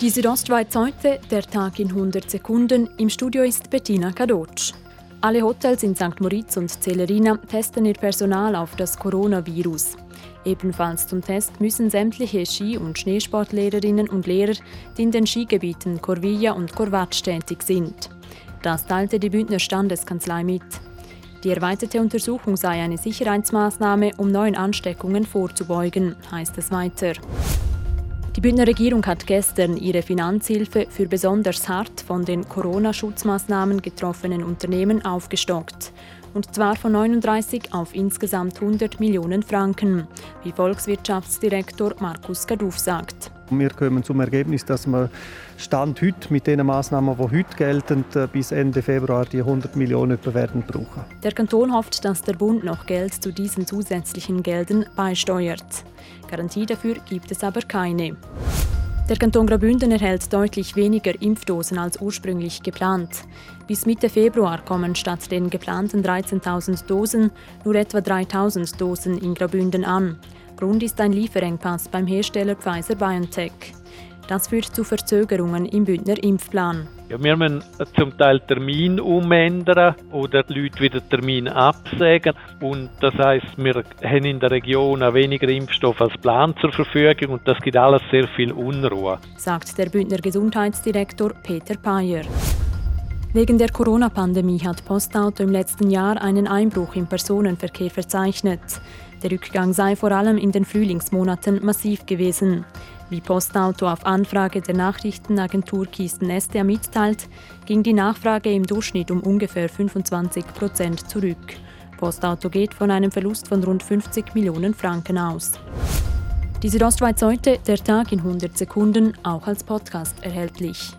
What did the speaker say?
Die Südostschweiz heute, der Tag in 100 Sekunden. Im Studio ist Bettina Kadotsch. Alle Hotels in St. Moritz und Celerina testen ihr Personal auf das Coronavirus. Ebenfalls zum Test müssen sämtliche Ski- und Schneesportlehrerinnen und Lehrer, die in den Skigebieten Corvilla und Corvatsch tätig sind. Das teilte die Bündner Standeskanzlei mit. Die erweiterte Untersuchung sei eine Sicherheitsmaßnahme, um neuen Ansteckungen vorzubeugen, heißt es weiter. Die Bündner Regierung hat gestern ihre Finanzhilfe für besonders hart von den Corona-Schutzmaßnahmen getroffenen Unternehmen aufgestockt. Und zwar von 39 auf insgesamt 100 Millionen Franken, wie Volkswirtschaftsdirektor Markus Gaduf sagt. Wir kommen zum Ergebnis, dass wir Stand heute mit den Maßnahmen, die heute gelten, äh, bis Ende Februar die 100 Millionen werden brauchen. Der Kanton hofft, dass der Bund noch Geld zu diesen zusätzlichen Geldern beisteuert. Garantie dafür gibt es aber keine. Der Kanton Graubünden erhält deutlich weniger Impfdosen als ursprünglich geplant. Bis Mitte Februar kommen statt den geplanten 13.000 Dosen nur etwa 3.000 Dosen in Graubünden an. Grund ist ein Lieferengpass beim Hersteller Pfizer-BioNTech. Das führt zu Verzögerungen im Bündner Impfplan. Ja, wir müssen zum Teil Termin umändern oder die Leute wieder Termin absagen. Und das heißt, wir haben in der Region weniger Impfstoff als Plan zur Verfügung und das gibt alles sehr viel Unruhe. Sagt der Bündner Gesundheitsdirektor Peter Payer. Wegen der Corona-Pandemie hat Postauto im letzten Jahr einen Einbruch im Personenverkehr verzeichnet. Der Rückgang sei vor allem in den Frühlingsmonaten massiv gewesen. Wie Postauto auf Anfrage der Nachrichtenagentur Kisten Estea mitteilt, ging die Nachfrage im Durchschnitt um ungefähr 25 Prozent zurück. Postauto geht von einem Verlust von rund 50 Millionen Franken aus. Die Südostschweiz heute, der Tag in 100 Sekunden, auch als Podcast erhältlich.